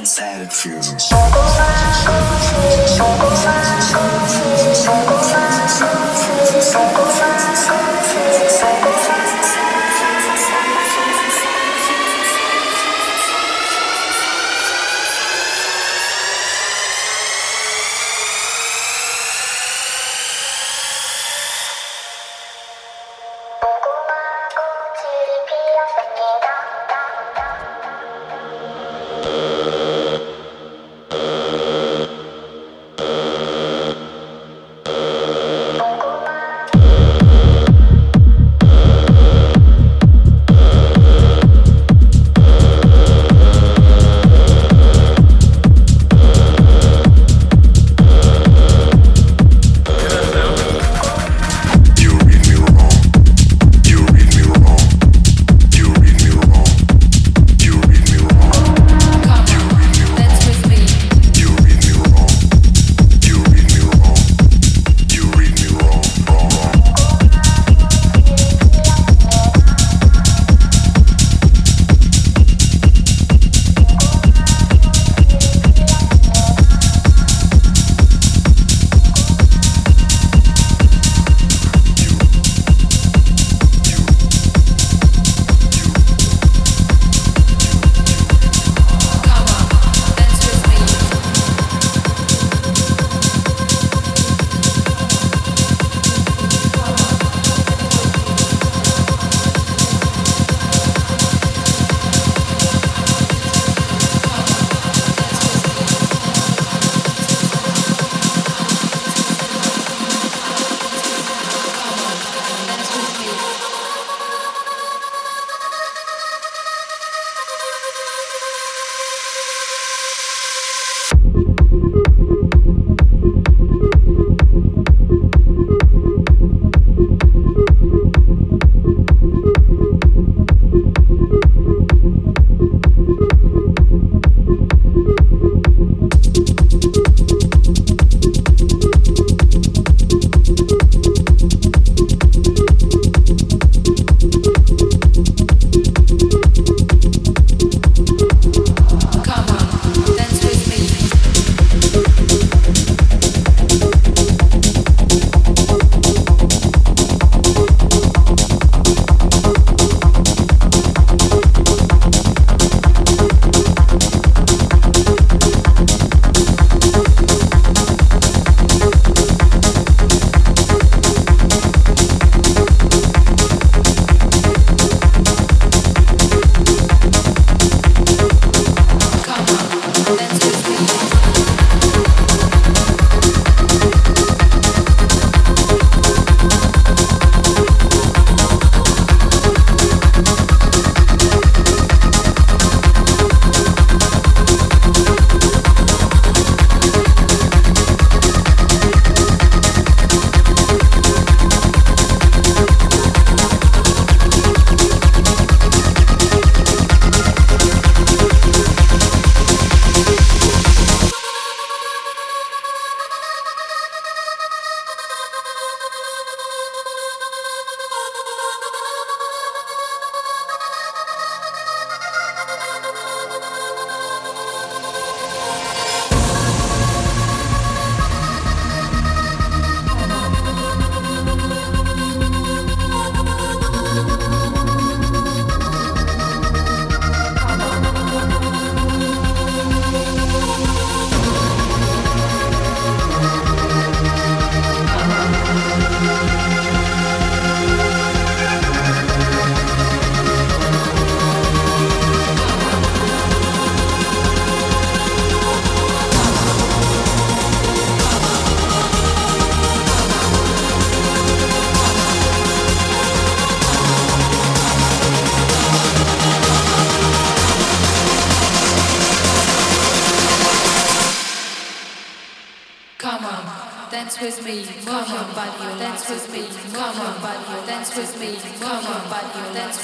inside fuses.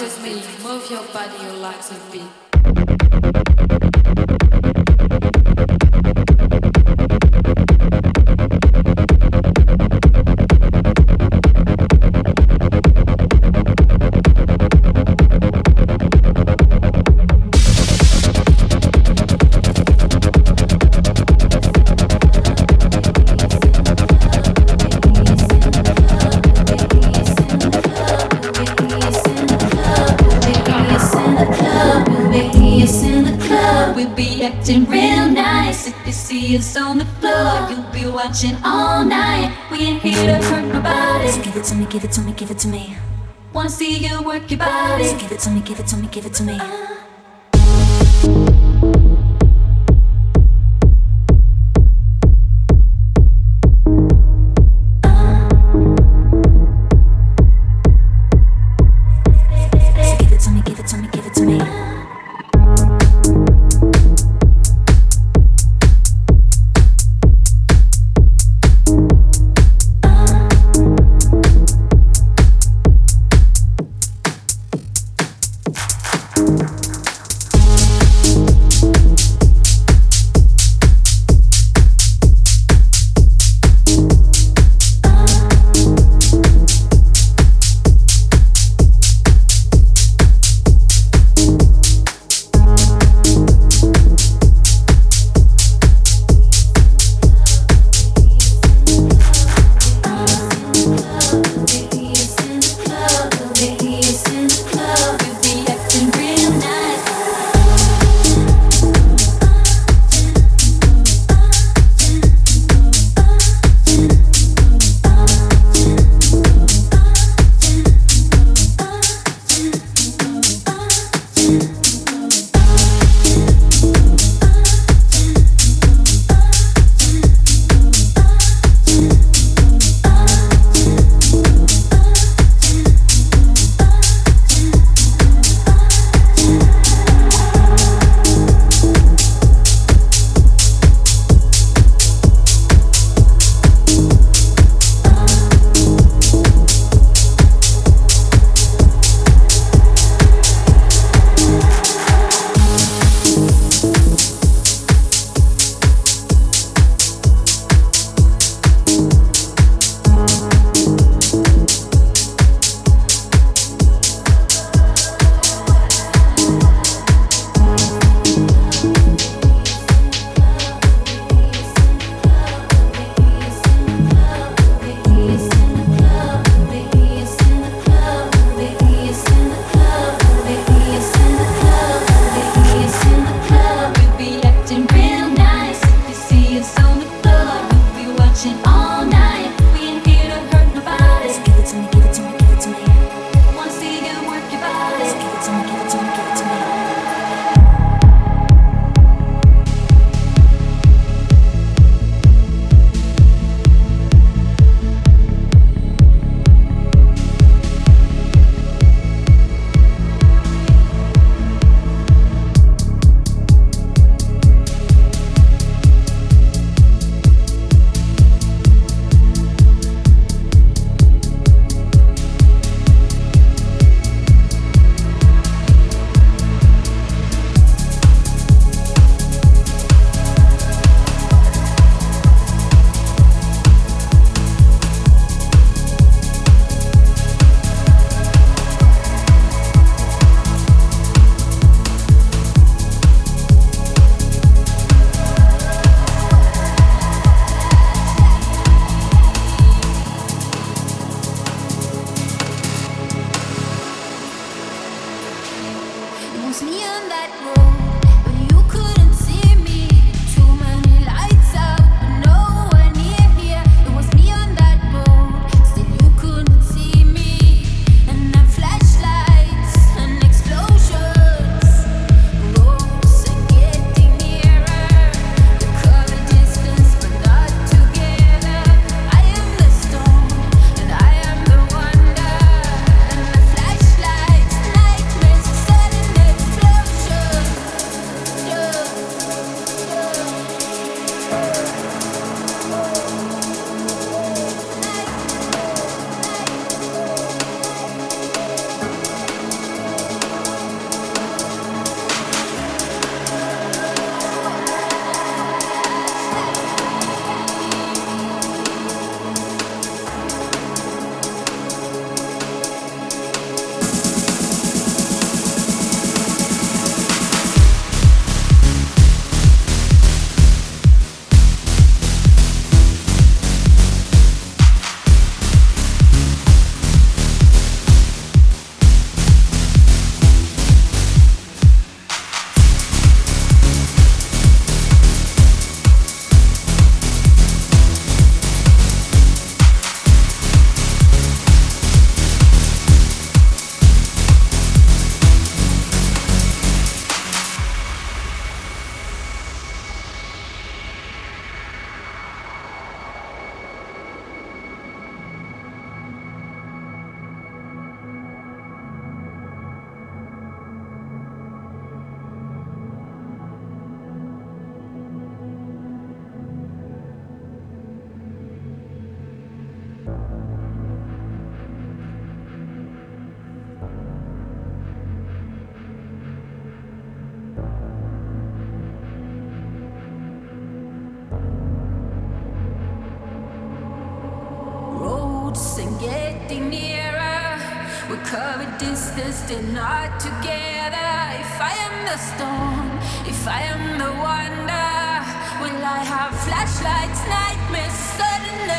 With me, move your body, your legs a us see you work your body. So give it to me, give it to me, give it to me. Uh,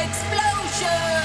explosion?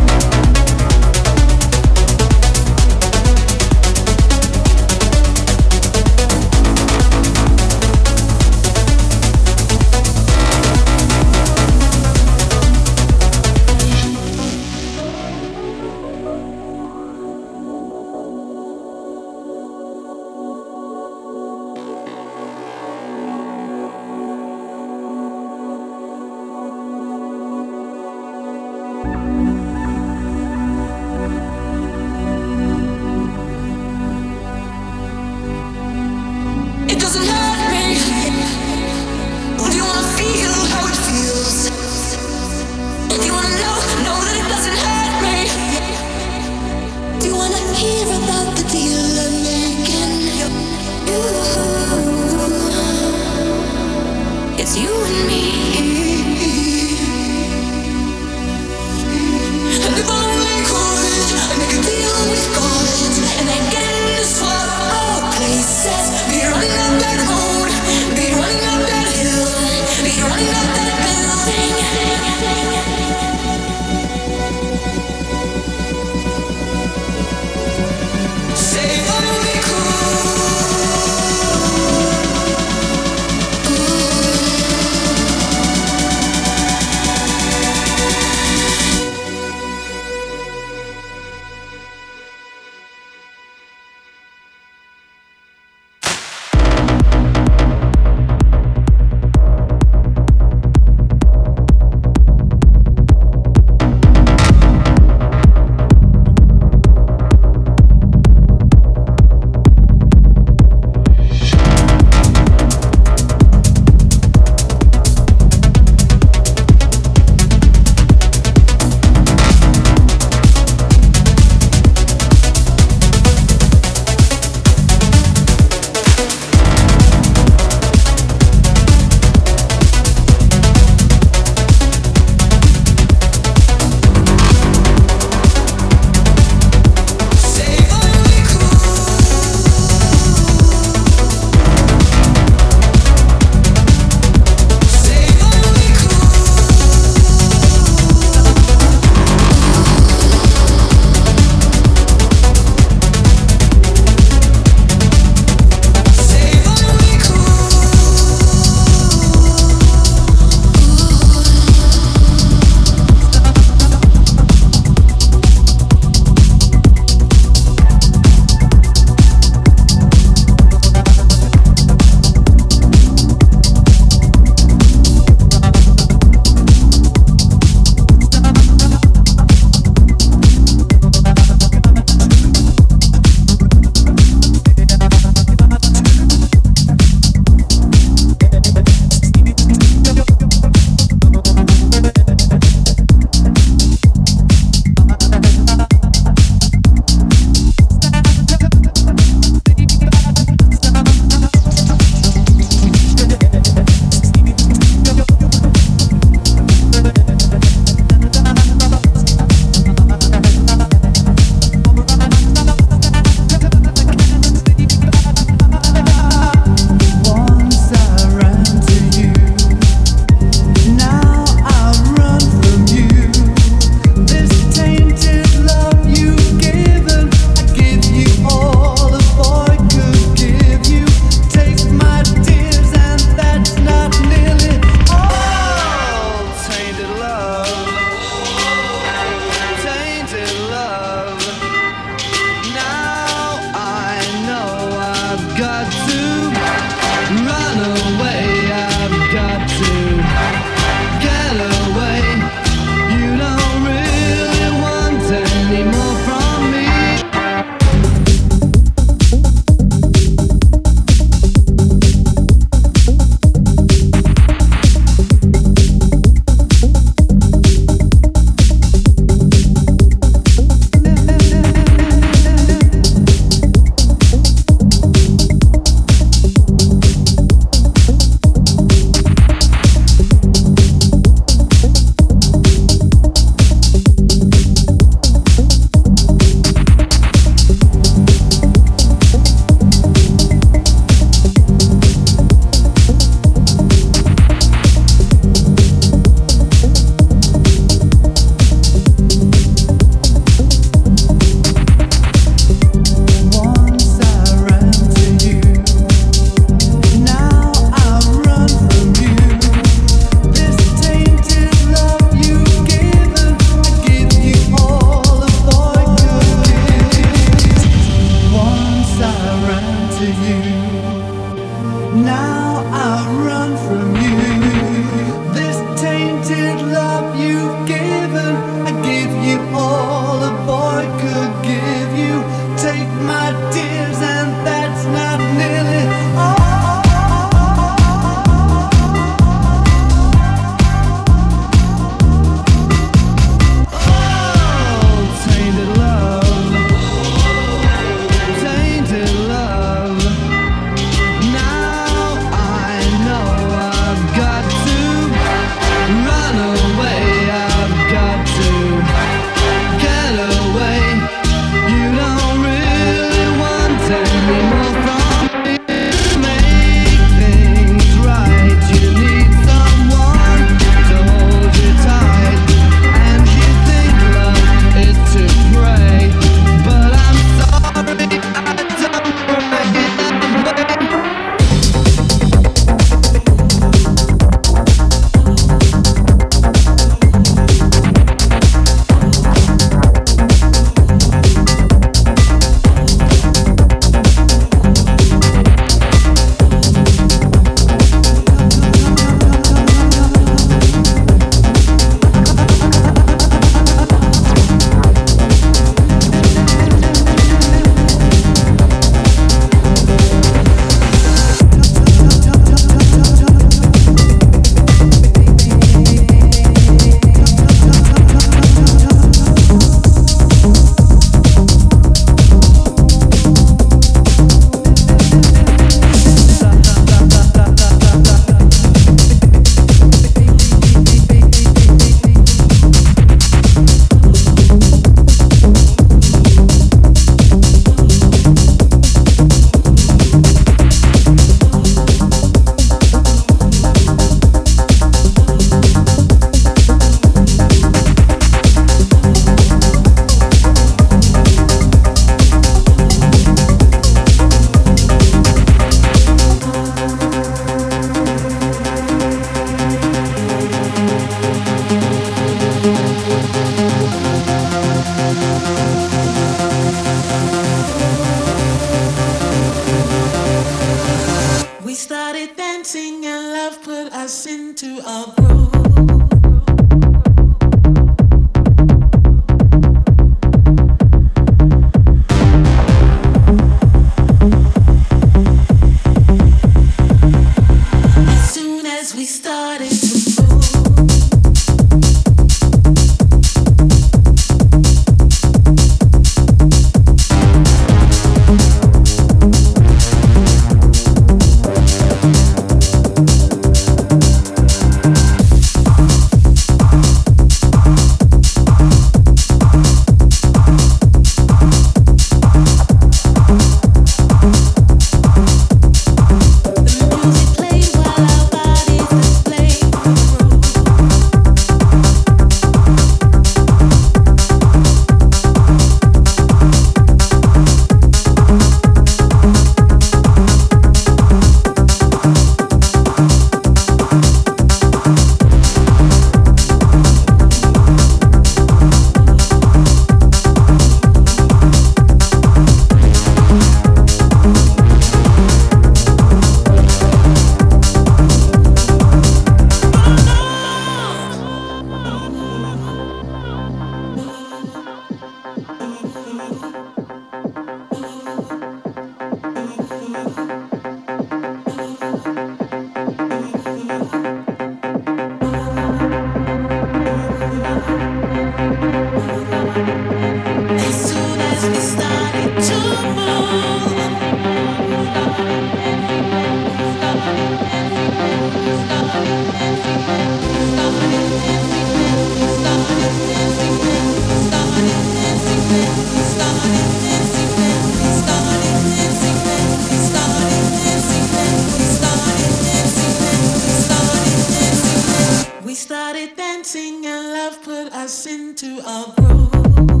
into our groove.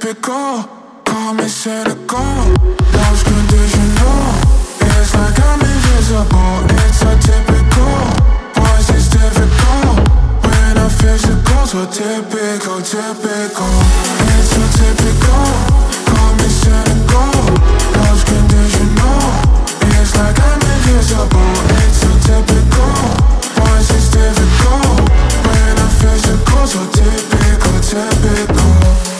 typical Call me cynical Love's conditional It's like I'm invisible. It's a typical Boys, it's difficult. When I'm physical So typical, typical. It's so typical Call me cynical Love's conditional It's like I'm invisible. It's so typical Boys, it's difficult. When I'm physical So typical, typical.